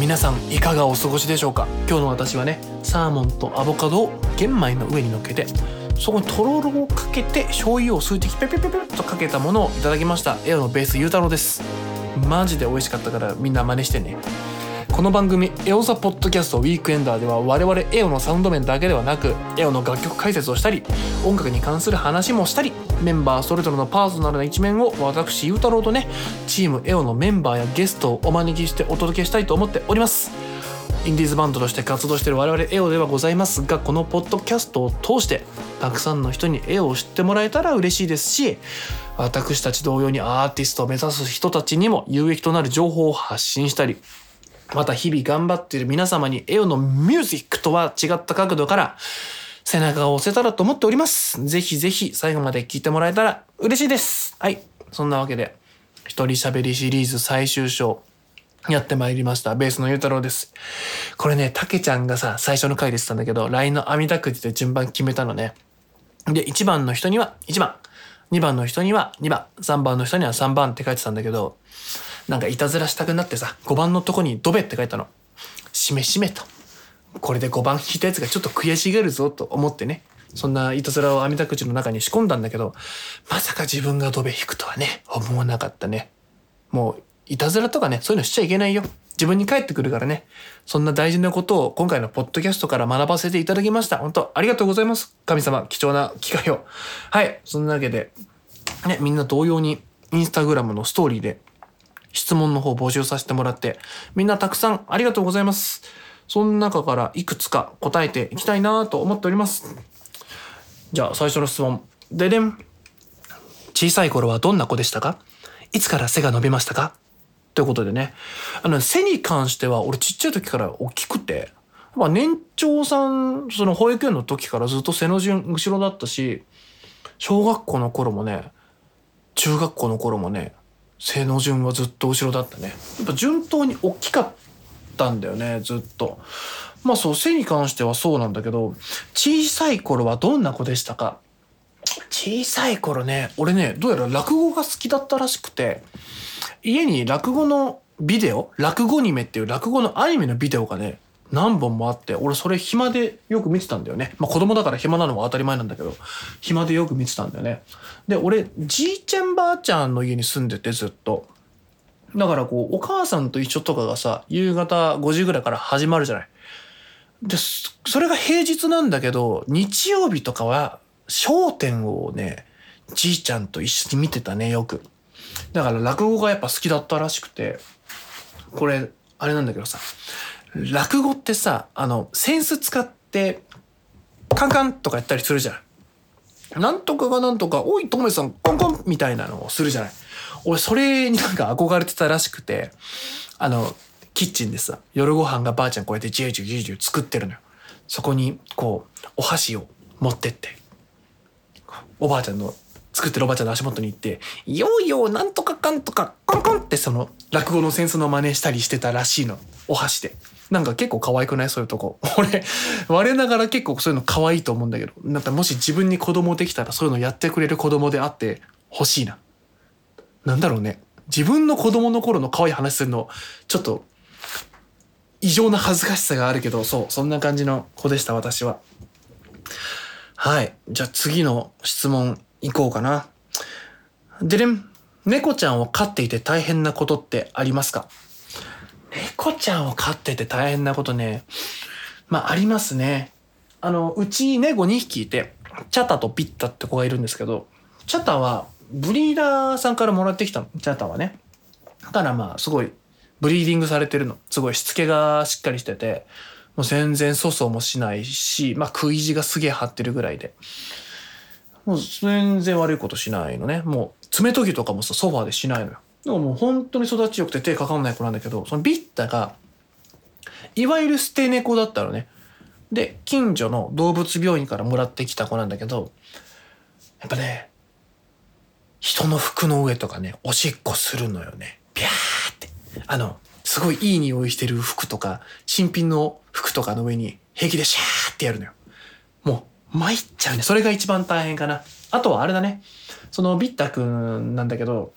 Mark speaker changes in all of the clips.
Speaker 1: 皆さんいかがお過ごしでしょうか？今日の私はねサーモンとアボカドを玄米の上に乗っけてそこにとろろをかけて醤油を数滴ペペペペペとかけたものをいただきました。エオのベースゆうたろうです。マジで美味しかったからみんな真似してね。この番組エオザポッドキャストウィークエンダーでは我々エオのサウンド面だけではなくエオの楽曲解説をしたり音楽に関する話もしたりメンバーそれぞれのパーソナルな一面を私ゆうたろうとねチームエオのメンバーやゲストをお招きしてお届けしたいと思っております。インディーズバンドとして活動している我々エオではございますがこのポッドキャストを通してたくさんの人にエオを知ってもらえたら嬉しいですし私たち同様にアーティストを目指す人たちにも有益となる情報を発信したりまた日々頑張っている皆様にエオのミュージックとは違った角度から背中を押せたらと思っております。ぜひぜひ最後まで聞いてもらえたら嬉しいです。はい。そんなわけで、一人喋りシリーズ最終章、やってまいりました。ベースのゆうたろうです。これね、たけちゃんがさ、最初の回で言ってたんだけど、LINE の網だくじで順番決めたのね。で、1番の人には1番、2番の人には2番、3番の人には3番って書いてたんだけど、なんかいたずらしたくなってさ、5番のとこにドベって書いたの。しめしめと。これで5番引いたやつがちょっと悔しがるぞと思ってね。そんないたずらを網田口の中に仕込んだんだけど、まさか自分がドベ引くとはね、思わなかったね。もう、いたずらとかね、そういうのしちゃいけないよ。自分に返ってくるからね。そんな大事なことを今回のポッドキャストから学ばせていただきました。本当ありがとうございます。神様、貴重な機会を。はい。そんなわけで、ね、みんな同様にインスタグラムのストーリーで質問の方募集させてもらって、みんなたくさんありがとうございます。その中からいくつか答えていきたいなと思っております。じゃあ最初の質問。ででん。小さい頃はどんな子でしたか？いつから背が伸びましたか？ということでね。あの、背に関しては俺ちっちゃい時から大きくて、まあ年長さん、その保育園の時からずっと背の順後ろだったし、小学校の頃もね、中学校の頃もね、背の順はずっと後ろだったね。やっぱ順当に大きかったんだよね、ずっと。まあそう、背に関してはそうなんだけど、小さい頃はどんな子でしたか？小さい頃ね、俺ね、どうやら落語が好きだったらしくて、家に落語のビデオ、落語ニメっていう落語のアニメのビデオがね、何本もあって、俺それ暇でよく見てたんだよね。まあ子供だから暇なのは当たり前なんだけど、暇でよく見てたんだよね。で、俺、じいちゃんばあちゃんの家に住んでてずっと。だからこう、お母さんと一緒とかがさ、夕方5時ぐらいから始まるじゃない。で、それが平日なんだけど、日曜日とかは、商店をね、じいちゃんと一緒に見てたね、よく。だから落語がやっぱ好きだったらしくて、これ、あれなんだけどさ、落語ってさ、あの、センス使って、カンカンとかやったりするじゃん。なんとかがなんとか、おい、ともさん、コンコンみたいなのをするじゃない。俺、それになんか憧れてたらしくて、あの、キッチンでさ、夜ご飯がばあちゃんこうやってジュージュージュージュー作ってるのよ。そこに、こう、お箸を持ってって、おばあちゃんの、作ってるおばあちゃんの足元に行って、よーよなんとかかんとか、コンコンってその、落語のセンスの真似したりしてたらしいの。お箸で。なんか結構可愛くない？そういうとこ。俺、我ながら結構そういうの可愛いと思うんだけど、なんかもし自分に子供できたらそういうのやってくれる子供であって欲しいな。なんだろうね。自分の子供の頃の可愛い話するの、ちょっと、異常な恥ずかしさがあるけど、そう、そんな感じの子でした、私は。はい。じゃあ次の質問いこうかな。でれん。猫ちゃんを飼っていて大変なことってありますか？猫ちゃんを飼ってて大変なことね。まあ、ありますね。あの、うち猫2匹いて、チャタとピッタって子がいるんですけど、チャタはブリーダーさんからもらってきたの。チャタはね。だからまあ、すごい、ブリーディングされてるの。すごいしつけがしっかりしてて、もう全然粗相もしないし、まあ、食い地がすげえ張ってるぐらいで。もう全然悪いことしないのね。もう爪研ぎとかもさ、ソファーでしないのよ。でももう本当に育ちよくて手かかんない子なんだけど、そのビッタが、いわゆる捨て猫だったのね。で、近所の動物病院からもらってきた子なんだけど、やっぱね、人の服の上とかね、おしっこするのよね。ビャーって。あの、すごいいい匂いしてる服とか、新品の服とかの上に平気でシャーってやるのよ。もう、参っちゃうね。それが一番大変かな。あとはあれだね。そのビッタくんなんだけど、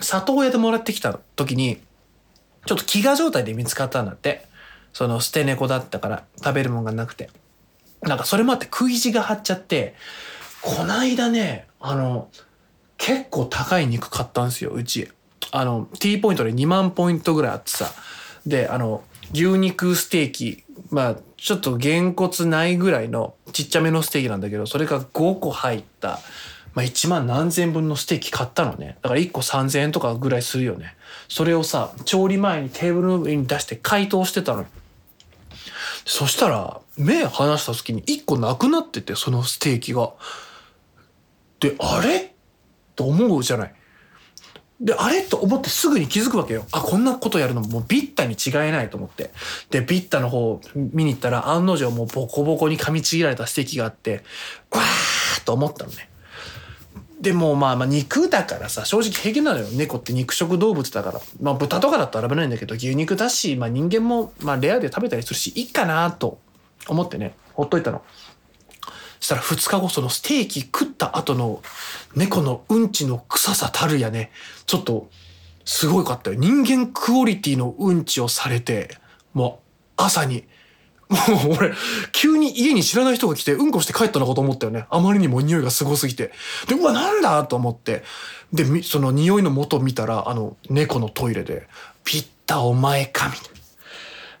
Speaker 1: 里親でもらってきた時に、ちょっと飢餓状態で見つかったんだって。その捨て猫だったから食べるもんがなくて。なんかそれもあって食い地が張っちゃって、こないだね、あの、結構高い肉買ったんですよ、うち。あの、T ポイントで2万ポイントぐらいあってさ。で、あの、牛肉ステーキ、まあ、ちょっとげんこつないぐらいのちっちゃめのステーキなんだけど、それが5個入った、まあ1万何千分のステーキ買ったのね。だから1個3000円とかぐらいするよね。それをさ、調理前にテーブルの上に出して解凍してたの。そしたら、目離した時に1個なくなってて、そのステーキが。で、あれ？と思うじゃない。で、あれ？と思ってすぐに気づくわけよ。あ、こんなことやるのもうビッタに違いないと思って。で、ビッタの方見に行ったら案の定もうボコボコに噛みちぎられたステーキがあって、わーと思ったのね。でもまあまあ肉だからさ、正直平気なのよ。猫って肉食動物だから。まあ豚とかだったら危ないんだけど、牛肉だし、まあ人間もまあレアで食べたりするし、いいかなと思ってね、ほっといたの。そしたら2日後そのステーキ食った後の猫のうんちの臭さたるやね、ちょっとすごいかったよ。人間クオリティのうんちをされて、もう朝に、も う俺、急に家に知らない人が来てうんこして帰ったのかと思ったよね。あまりにも匂いがすごすぎて。で、うわ、なんだと思って。で、その匂いの元見たら、あの、猫のトイレで、ピッタお前か、みたいな。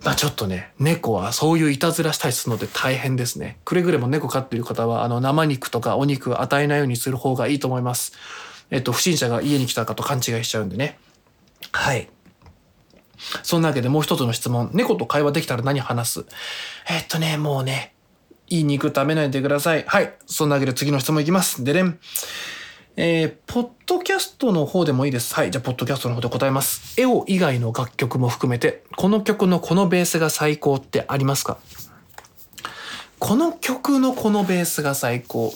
Speaker 1: まあちょっとね、猫はそういういたずらしたりするので大変ですね。くれぐれも猫飼ってる方は、あの、生肉とかお肉与えないようにする方がいいと思います。えっと、不審者が家に来たかと勘違いしちゃうんでね。はい。そんなわけでもう一つの質問。猫と会話できたら何話す？えっとね、もうね、いい肉食べないでください。はい。そんなわけで次の質問いきます。でれん。えー、ポッドキャストの方でもいいです。はい。じゃあ、ポッドキャストの方で答えます。エオ以外の楽曲も含めて、この曲のこのベースが最高ってありますか？この曲のこのベースが最高。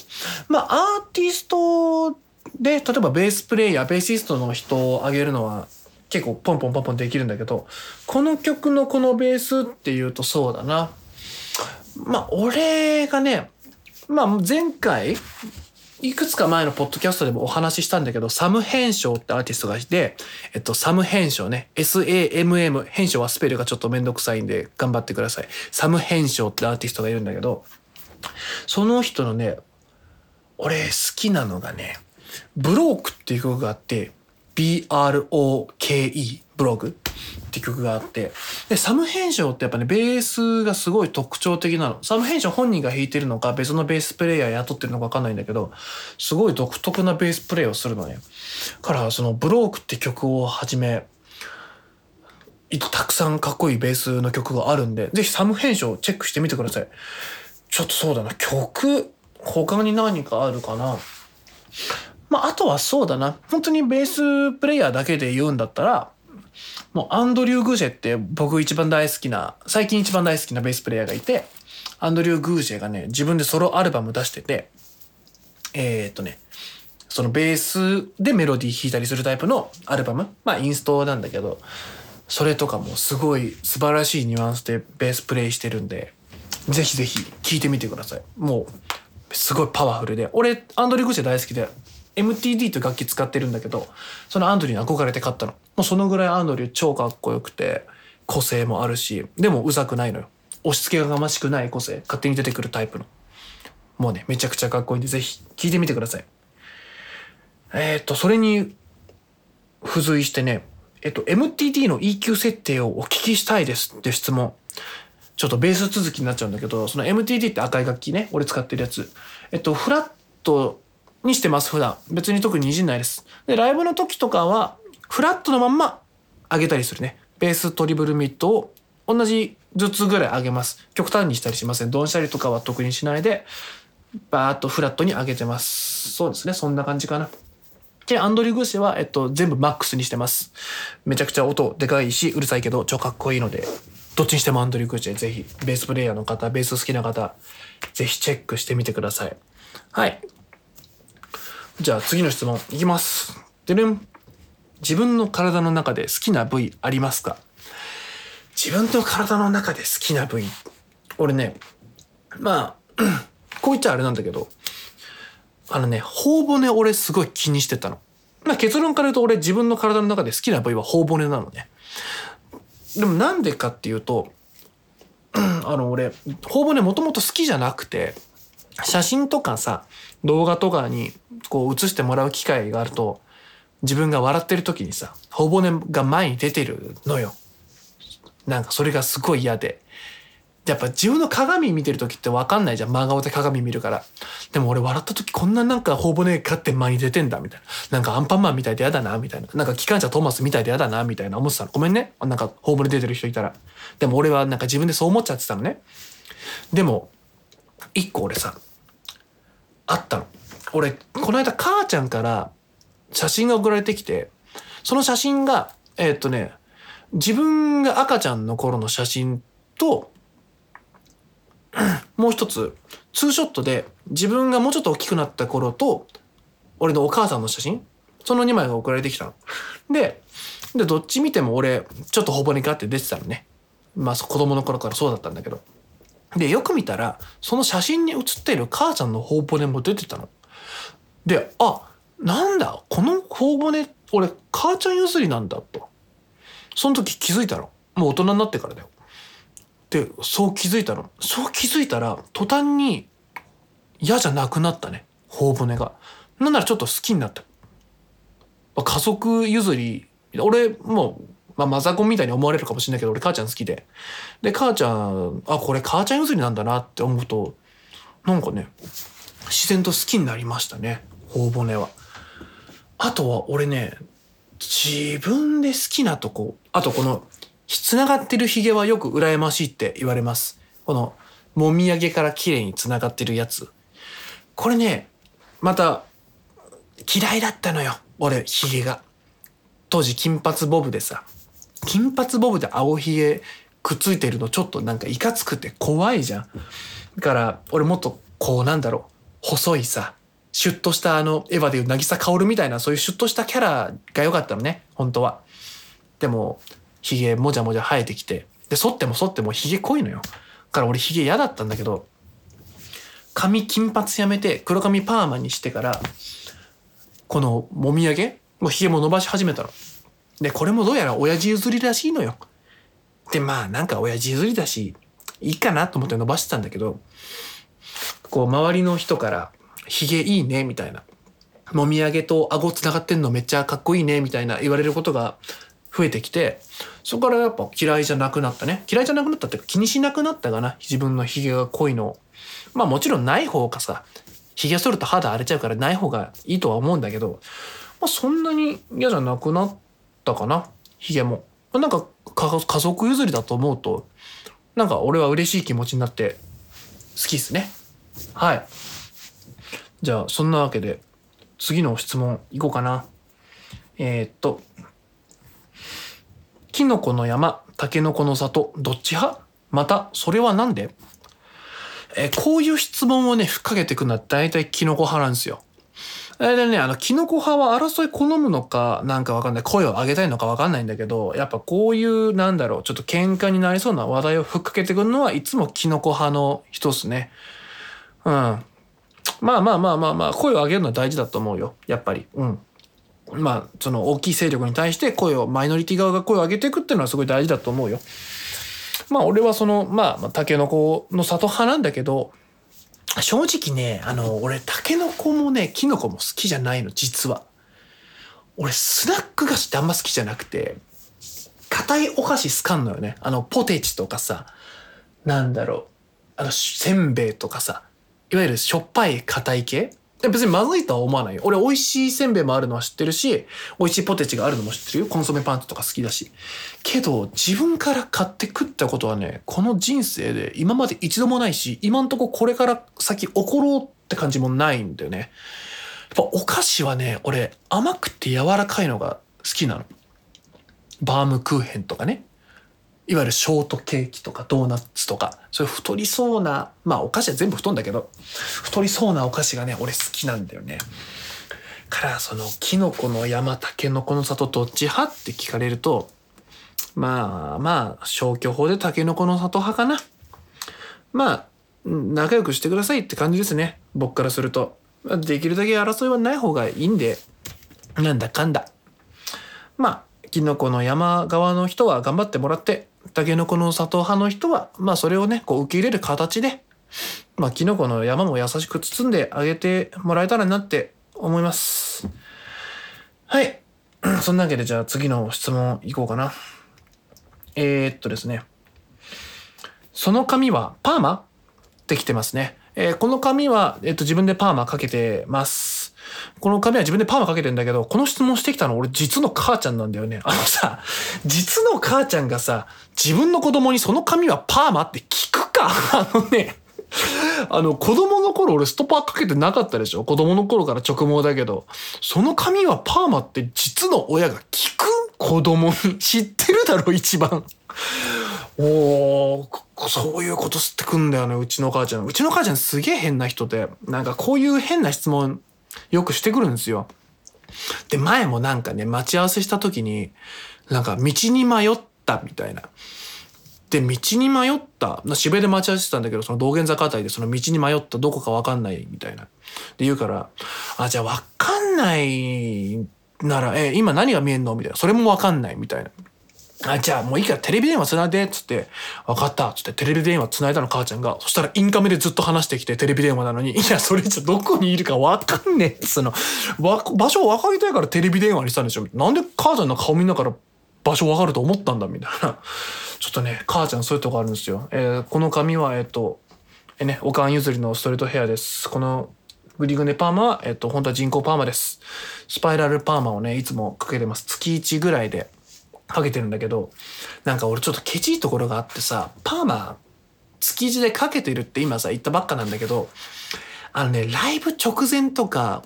Speaker 1: まあ、アーティストで、例えばベースプレイヤー、ベーシストの人を挙げるのは結構ポンポンポンポンできるんだけど、この曲のこのベースっていうとそうだな。まあ、俺がね、まあ、前回、いくつか前のポッドキャストでもお話ししたんだけど、サム・ヘンショーってアーティストがいて、えっと、サム・ヘンショーね、S-A-M-M、ヘンショーはスペルがちょっとめんどくさいんで頑張ってください。サム・ヘンショーってアーティストがいるんだけど、その人のね、俺好きなのがね、ブロークっていう曲があって、B-R-O-K-E、ブロークって曲があって、で、サム編集ってやっぱね、ベースがすごい特徴的なの。サム編集本人が弾いてるのか、別のベースプレイヤー雇ってるのかわかんないんだけど、すごい独特なベースプレイをするのね。から、そのブロークって曲をはじめ、たくさんかっこいいベースの曲があるんで、ぜひサム編集をチェックしてみてください。ちょっとそうだな、曲、他に何かあるかな？まあ、あとはそうだな。本当にベースプレイヤーだけで言うんだったら、もうアンドリュー・グージェって僕一番大好きな、最近一番大好きなベースプレイヤーがいて、アンドリュー・グージェがね、自分でソロアルバム出してて、えー、っとね、そのベースでメロディー弾いたりするタイプのアルバム、まあインストなんだけど、それとかもすごい素晴らしいニュアンスでベースプレイしてるんで、ぜひぜひ聴いてみてください。もう、すごいパワフルで。俺、アンドリュー・グージェ大好きで、MTD という楽器使ってるんだけど、そのアンドリューに憧れて買ったの。もうそのぐらいアンドリュー超かっこよくて、個性もあるし、でもうざくないのよ。押し付けががましくない個性、勝手に出てくるタイプの。もうね、めちゃくちゃかっこいいんで、ぜひ聴いてみてください。えっ、と、それに付随してね、えっと、MTD の EQ 設定をお聞きしたいですって質問。ちょっとベース続きになっちゃうんだけど、その MTD って赤い楽器ね、俺使ってるやつ。えっと、フラットにしてます、普段。別に特にいじんないです。で、ライブの時とかは、フラットのまんま上げたりするね。ベーストリブルミットを同じずつぐらい上げます。極端にしたりしません。ドンシャリとかは特にしないで、バーッとフラットに上げてます。そうですね。そんな感じかな。で、アンドリュー・グーシェは、えっと、全部マックスにしてます。めちゃくちゃ音でかいし、うるさいけど、超かっこいいので、どっちにしてもアンドリュー・グーシェ、ぜひ、ベースプレイヤーの方、ベース好きな方、ぜひチェックしてみてください。はい。じゃあ次の質問いきます。でねん。自分の体の中で好きな部位ありますか？自分の体の中で好きな部位。俺ね、まあ、こう言っちゃあれなんだけど、あのね、頬骨俺すごい気にしてたの。まあ結論から言うと俺自分の体の中で好きな部位は頬骨なのね。でもなんでかっていうと、あの俺、ほぼね、もともと好きじゃなくて、写真とかさ、動画とかにこう映してもらう機会があると、自分が笑ってる時にさ、頬骨が前に出てるのよ。なんかそれがすごい嫌で。やっぱ自分の鏡見てる時って分かんないじゃん。真顔で鏡見るから。でも俺笑った時こんななんか頬骨がって前に出てんだ、みたいな。なんかアンパンマンみたいで嫌だな、みたいな。なんか機関車トーマスみたいで嫌だな、みたいな思ってたの。ごめんね。なんか頬骨出てる人いたら。でも俺はなんか自分でそう思っちゃってたのね。でも、一個俺さ、あったの。俺、この間母ちゃんから写真が送られてきて、その写真が、えー、っとね、自分が赤ちゃんの頃の写真と、もう一つ、ツーショットで自分がもうちょっと大きくなった頃と、俺のお母さんの写真その2枚が送られてきたの。で、で、どっち見ても俺、ちょっとほぼにガって出てたのね。まあ、子供の頃からそうだったんだけど。で、よく見たら、その写真に写っている母ちゃんの頬骨も出てたの。で、あ、なんだ、この頬骨、俺、母ちゃん譲りなんだと。その時気づいたの。もう大人になってからだよ。で、そう気づいたの。そう気づいたら、途端に嫌じゃなくなったね。頬骨が。なんならちょっと好きになった。家族譲り、俺もう、まあ、マザコンみたいに思われるかもしれないけど、俺母ちゃん好きで。で、母ちゃん、あ、これ母ちゃん譲りなんだなって思うと、なんかね、自然と好きになりましたね。頬骨は。あとは俺ね、自分で好きなとこ、あとこの、繋がってる髭はよく羨ましいって言われます。この、もみあげから綺麗に繋がってるやつ。これね、また、嫌いだったのよ。俺、髭が。当時金髪ボブでさ、金髪ボブで青ひげくっついてるのちょっとなんかいかつくて怖いじゃん。だから俺もっとこうなんだろう細いさシュッとしたあのエヴァでいう渚薫みたいなそういうシュッとしたキャラが良かったのね本当は。でもひげもじゃもじゃ生えてきてで剃っても剃ってもひげ濃いのよ。だから俺ひげ嫌だったんだけど髪金髪やめて黒髪パーマにしてからこのもみあげ？もうひげも伸ばし始めたの。で、これもどうやら親父譲りらしいのよ。で、まあなんか親父譲りだし、いいかなと思って伸ばしてたんだけど、こう周りの人から、髭いいね、みたいな。もみあげと顎繋がってんのめっちゃかっこいいね、みたいな言われることが増えてきて、そこからやっぱ嫌いじゃなくなったね。嫌いじゃなくなったって気にしなくなったかな。自分の髭が濃いのまあもちろんない方がさ、髭剃ると肌荒れちゃうからない方がいいとは思うんだけど、まあそんなに嫌じゃなくなったたかな？髭も。なんか家族譲りだと思うと、なんか俺は嬉しい気持ちになって好きっすね。はい。じゃあ、そんなわけで、次の質問いこうかな。えー、っと、キノコの山、タケノコの里、どっち派？また、それは何で？えー、こういう質問をね、ふっかけてくるのは大体キノコ派なんですよ。でね、あの、キノコ派は争い好むのか、なんかわかんない。声を上げたいのかわかんないんだけど、やっぱこういう、なんだろう、ちょっと喧嘩になりそうな話題をふっかけてくるのはいつもキノコ派の人っすね。うん。まあまあまあまあまあ、声を上げるのは大事だと思うよ。やっぱり。うん。まあ、その大きい勢力に対して声を、マイノリティ側が声を上げていくっていうのはすごい大事だと思うよ。まあ俺はその、まあ、タケノコの里派なんだけど、正直ね、あの、俺、タケノコもね、キノコも好きじゃないの、実は。俺、スナック菓子ってあんま好きじゃなくて、硬いお菓子好かんのよね。あの、ポテチとかさ、なんだろう、あの、せんべいとかさ、いわゆるしょっぱい硬い系別にまずいとは思わないよ。俺美味しいせんべいもあるのは知ってるし、美味しいポテチがあるのも知ってるよ。コンソメパンツとか好きだし。けど、自分から買って食ったことはね、この人生で今まで一度もないし、今んとここれから先起ころうって感じもないんだよね。やっぱお菓子はね、俺甘くて柔らかいのが好きなの。バームクーヘンとかね。いわゆるショートケーキとかドーナツとか、そういう太りそうな、まあお菓子は全部太んだけど、太りそうなお菓子がね、俺好きなんだよね。からそのキノコの山タケノコの里どっち派？って聞かれるとまあまあ消去法でタケノコの里派かな。まあ仲良くしてくださいって感じですね。僕からすると。できるだけ争いはない方がいいんで。なんだかんだ。まあキノコの山側の人は頑張ってもらってタケノコの里派の人はまあそれをねこう受け入れる形でまあキノコの山も優しく包んであげてもらえたらなって思います。はい。そんなわけでじゃあ次の質問いこうかな。えー、っとですね。その髪はパーマ？ってきてますね。えー、この髪は、えっと、自分でパーマかけてます。この髪は自分でパーマかけてんだけど、この質問してきたの俺実の母ちゃんなんだよね。あのさ、実の母ちゃんがさ、自分の子供にその髪はパーマって聞くか？あのね、あの、子供の頃俺ストッパーかけてなかったでしょ？子供の頃から直毛だけど、その髪はパーマって実の親が聞く？子供に知ってるだろ一番。おー、そういうこと吸ってくんだよね、うちの母ちゃん。うちの母ちゃんすげえ変な人で、なんかこういう変な質問よくしてくるんですよ。で、前もなんかね、待ち合わせした時に、なんか道に迷ったみたいな。で、道に迷った、渋谷で待ち合わせてたんだけど、その道玄坂あたりでその道に迷ったどこかわかんないみたいな。で言うから、あ、じゃあわかんないなら、え、今何が見えんの？みたいな。それもわかんないみたいな。あ、じゃあもういいからテレビ電話つないでっつって、分かったつってテレビ電話つないだの母ちゃんが、そしたらインカメでずっと話してきてテレビ電話なのに、いや、それじゃどこにいるか分かんねえっつの。場所分かりたいからテレビ電話にしたんでしょなんで母ちゃんの顔見ながら場所分かると思ったんだみたいな。ちょっとね、母ちゃんそういうとこあるんですよ。えー、この髪は、えっ、ー、と、えー、ね、おかん譲りのストレートヘアです。このグリグネパーマは、えっ、ー、と、本当は人工パーマです。スパイラルパーマをね、いつもかけてます。月1ぐらいで。かけてるんだけど、なんか俺ちょっとケチいところがあってさ、パーマ、築地でかけてるって今さ、言ったばっかなんだけど、あのね、ライブ直前とか、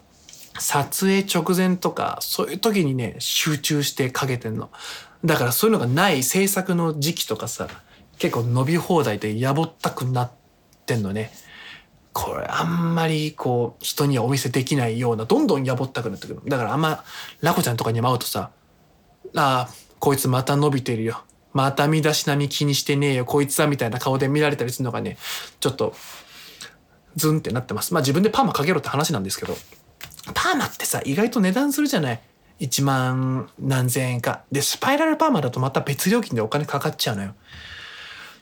Speaker 1: 撮影直前とか、そういう時にね、集中してかけてんの。だからそういうのがない制作の時期とかさ、結構伸び放題でやぼったくなってんのね。これあんまりこう人にはお見せできないようなどんどんやぼったくなってくるだからあんまラコちゃんとかに会うとさああこいつまた伸びてるよ。また身だしなみ気にしてねえよ、こいつはみたいな顔で見られたりするのがね、ちょっと、ズンってなってます。まあ自分でパーマかけろって話なんですけど、パーマってさ、意外と値段するじゃない。1万何千円か。で、スパイラルパーマだとまた別料金でお金かかっちゃうのよ。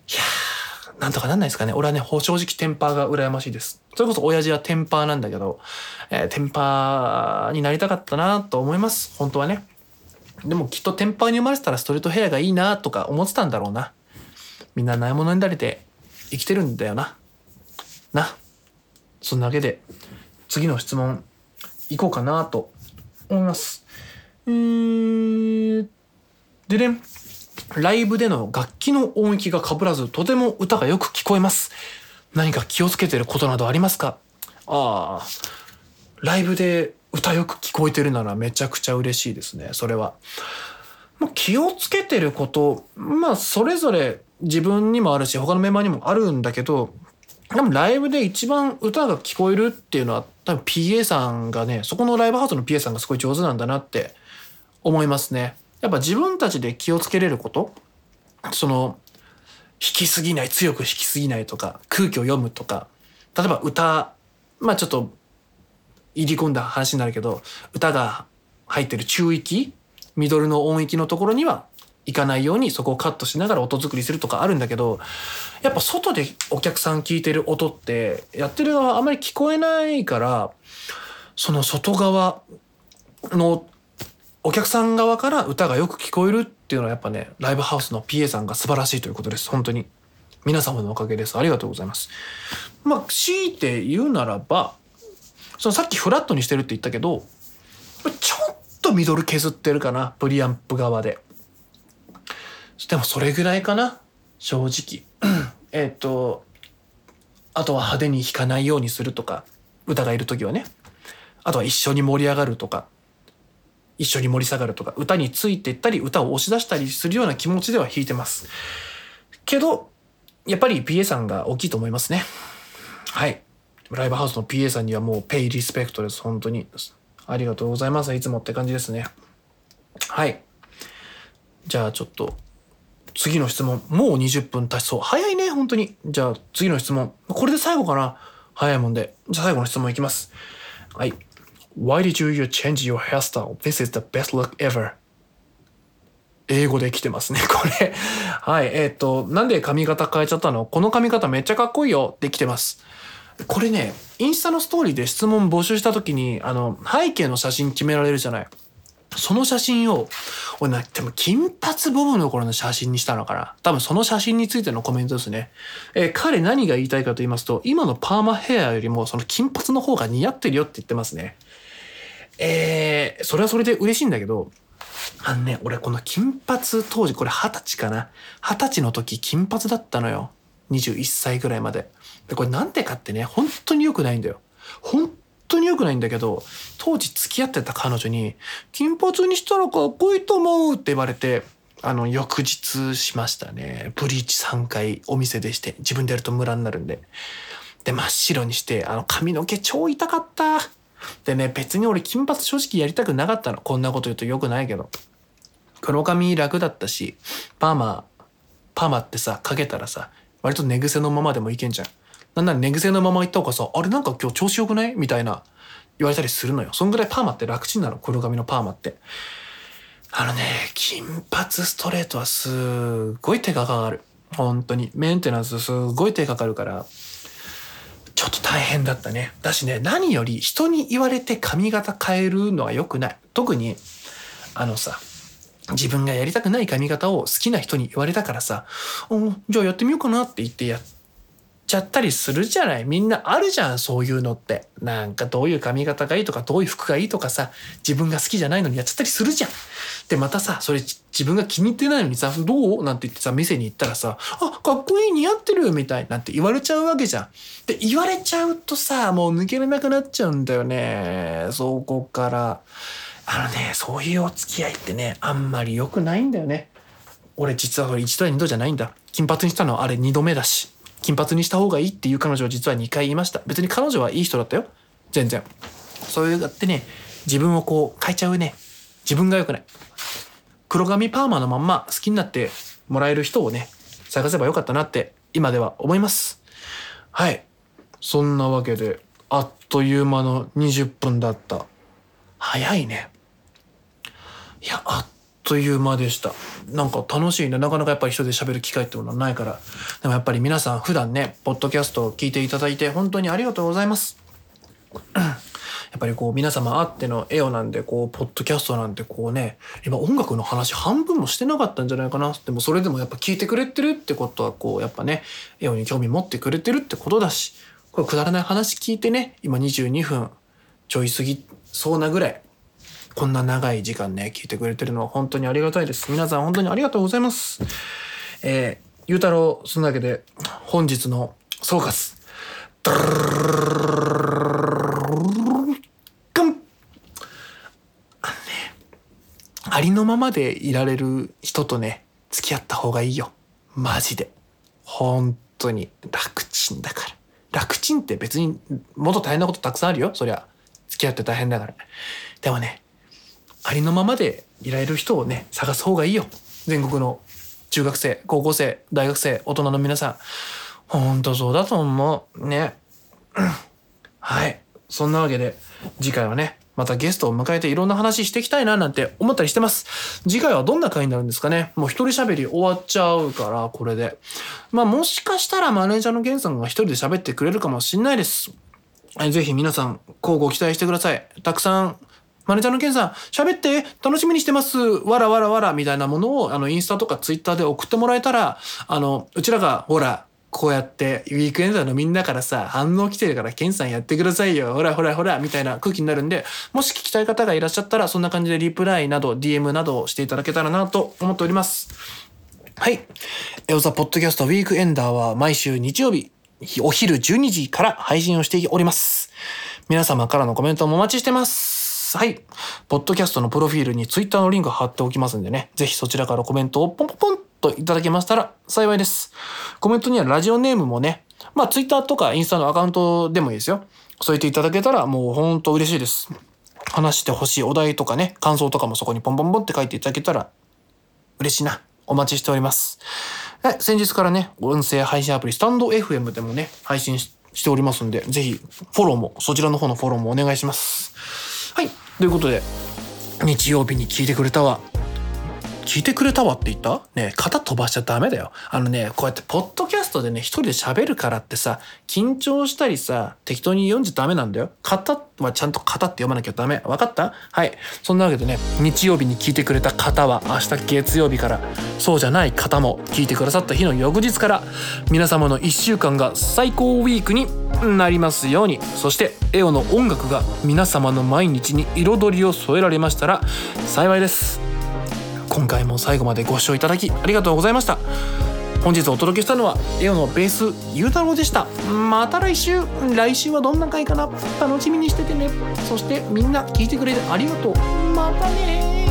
Speaker 1: いやー、なんとかなんないですかね。俺はね、正直テンパーが羨ましいです。それこそ親父はテンパーなんだけど、えー、テンパーになりたかったなと思います。本当はね。でもきっとテンパーに生まれてたらストレートヘアがいいなとか思ってたんだろうな。みんなないものになれて生きてるんだよな。な。そんなわけで、次の質問、いこうかなと思います。えー、でね、ライブでの楽器の音域が被らず、とても歌がよく聞こえます。何か気をつけてることなどありますか？ああ、ライブで歌よく聞こえてるならめちゃくちゃ嬉しいですね、それは。まあ、気をつけてること、まあ、それぞれ自分にもあるし、他のメンバーにもあるんだけど、でもライブで一番歌が聞こえるっていうのは多分 PA さんがね、そこのライブハウスの PA さんがすごい上手なんだなって思いますね。やっぱ自分たちで気をつけれることその、弾きすぎない、強く弾きすぎないとか、空気を読むとか、例えば歌、まあちょっと入り込んだ話になるけど歌が入ってる中域ミドルの音域のところにはいかないようにそこをカットしながら音作りするとかあるんだけどやっぱ外でお客さん聞いてる音ってやってる側あまり聞こえないからその外側のお客さん側から歌がよく聞こえるっていうのはやっぱねライブハウスの PA さんが素晴らしいということです。本当に。皆様のおかげです。ありがとうございます。まあ強いて言うならばそのさっきフラットにしてるって言ったけどちょっとミドル削ってるかなプリアンプ側で。でもそれぐらいかな正直。えっとあとは派手に弾かないようにするとか歌がいる時はね。あとは一緒に盛り上がるとか一緒に盛り下がるとか歌についていったり歌を押し出したりするような気持ちでは弾いてます。けどやっぱり PA さんが大きいと思いますね。はい。ライブハウスの PA さんにはもうペイリスペクトです。本当に。ありがとうございます。いつもって感じですね。はい。じゃあちょっと、次の質問。もう20分経ちそう。早いね、本当に。じゃあ次の質問。これで最後かな。早いもんで。じゃあ最後の質問いきます。はい。Why did you change your hairstyle? This is the best look ever. 英語で来てますね、これ。はい。えっ、ー、と、なんで髪型変えちゃったの？この髪型めっちゃかっこいいよって来てます。これね、インスタのストーリーで質問募集した時に、あの、背景の写真決められるじゃない。その写真を、俺な、でも金髪ボブの頃の写真にしたのかな。多分その写真についてのコメントですね。えー、彼何が言いたいかと言いますと、今のパーマヘアよりもその金髪の方が似合ってるよって言ってますね。えー、それはそれで嬉しいんだけど、あのね、俺この金髪当時これ二十歳かな。二十歳の時金髪だったのよ。21歳ぐらいまで。で、これなんでかってね、本当に良くないんだよ。本当に良くないんだけど、当時付き合ってた彼女に、金髪にしたらかっこいいと思うって言われて、あの、翌日しましたね。ブリーチ3回お店でして、自分でやるとムラになるんで。で、真っ白にして、あの、髪の毛超痛かった。でね、別に俺金髪正直やりたくなかったの。こんなこと言うと良くないけど。黒髪楽だったし、パーマ、パーマってさ、かけたらさ、割と寝癖のままでもいけんじゃん。なんなら寝癖のまま行った方がさ、あれなんか今日調子良くない？みたいな言われたりするのよ。そんぐらいパーマって楽ちんなの。黒髪のパーマって。あのね、金髪ストレートはすっごい手がかかる。本当に。メンテナンスすごい手がかかるから、ちょっと大変だったね。だしね、何より人に言われて髪型変えるのは良くない。特に、あのさ、自分がやりたくない髪型を好きな人に言われたからさ、おじゃあやってみようかなって言ってやっちゃったりするじゃない？みんなあるじゃん、そういうのって。なんかどういう髪型がいいとか、どういう服がいいとかさ、自分が好きじゃないのにやっちゃったりするじゃん。で、またさ、それ自分が気に入ってないのにさ、どう？なんて言ってさ、店に行ったらさ、あ、かっこいい似合ってるみたいなんて言われちゃうわけじゃん。で、言われちゃうとさ、もう抜けれなくなっちゃうんだよね。そこから。あのね、そういうお付き合いってね、あんまり良くないんだよね。俺実はこれ一度や二度じゃないんだ。金髪にしたのはあれ二度目だし。金髪にした方がいいっていう彼女は実は2回言いました。別に彼女はいい人だったよ。全然。そういうやってね、自分をこう変えちゃうね。自分が良くない。黒髪パーマのまんま好きになってもらえる人をね、探せばよかったなって今では思います。はい。そんなわけで、あっという間の20分だった。早いね。いや、あっという間でした。なんか楽しいね。なかなかやっぱり人で喋る機会ってものはないから。でもやっぱり皆さん普段ね、ポッドキャストを聞いていただいて本当にありがとうございます。やっぱりこう皆様あってのエオなんでこうポッドキャストなんてこうね今音楽の話半分もしてなかったんじゃないかなでもそれでもやっぱ聞いてくれてるってことはこうやっぱねエオに興味持ってくれてるってことだしこれくだらない話聞いてね今22分ちょい過ぎそうなぐらいこんな長い時間ね、聞いてくれてるのは本当にありがたいです。皆さん本当にありがとうございます。えー、ゆうたろう、そのわけで、本日の総括。ありのままでいられる人とね、付き合った方がいいよ。マジで。本当に楽ちんだから。楽ちんって別にもっと大変なことたくさんあるよ。そりゃ。付き合って大変だから。でもね、ありのままでいられる人をね、探す方がいいよ。全国の中学生、高校生、大学生、大人の皆さん。ほんとそうだと思う。ね。はい。そんなわけで、次回はね、またゲストを迎えていろんな話していきたいななんて思ったりしてます。次回はどんな回になるんですかねもう一人喋り終わっちゃうから、これで。まあもしかしたらマネージャーのゲンさんが一人で喋ってくれるかもしんないです。ぜひ皆さん、交互期待してください。たくさんマネージャーのケンさん、喋って楽しみにしてます。わらわらわらみたいなものを、あの、インスタとかツイッターで送ってもらえたら、あの、うちらが、ほら、こうやってウィークエンダーのみんなからさ、反応来てるから、ケンさんやってくださいよ。ほらほらほら、みたいな空気になるんで、もし聞きたい方がいらっしゃったら、そんな感じでリプライなど、DM などをしていただけたらなと思っております。はい。エオザポッドキャストウィークエンダーは毎週日曜日、お昼12時から配信をしております。皆様からのコメントもお待ちしてます。はい。ポッドキャストのプロフィールにツイッターのリンク貼っておきますんでね。ぜひそちらからコメントをポンポンポンといただけましたら幸いです。コメントにはラジオネームもね、まあツイッターとかインスタのアカウントでもいいですよ。そう言っていただけたらもうほんと嬉しいです。話してほしいお題とかね、感想とかもそこにポンポンポンって書いていただけたら嬉しいな。お待ちしております。先日からね、音声配信アプリスタンド FM でもね、配信しておりますんで、ぜひフォローも、そちらの方のフォローもお願いします。はい。ということで、日曜日に聞いてくれたわ。聞いてくれたわって言った？ね肩飛ばしちゃダメだよ。あのね、こうやってポッドキャストでね、一人で喋るからってさ、緊張したりさ、適当に読んじゃダメなんだよ。肩はちゃんと肩って読まなきゃダメ。わかった？はい。そんなわけでね、日曜日に聞いてくれた方は明日月曜日から、そうじゃない方も聞いてくださった日の翌日から、皆様の1週間が最高ウィークになりますように。そして、エオの音楽が皆様の毎日に彩りを添えられましたら幸いです。今回も最後までご視聴いただきありがとうございました。本日お届けしたのはエオのベースゆうたろうでした。また来週。来週はどんな回かな。楽しみにしててね。そしてみんな聞いてくれてありがとう。またね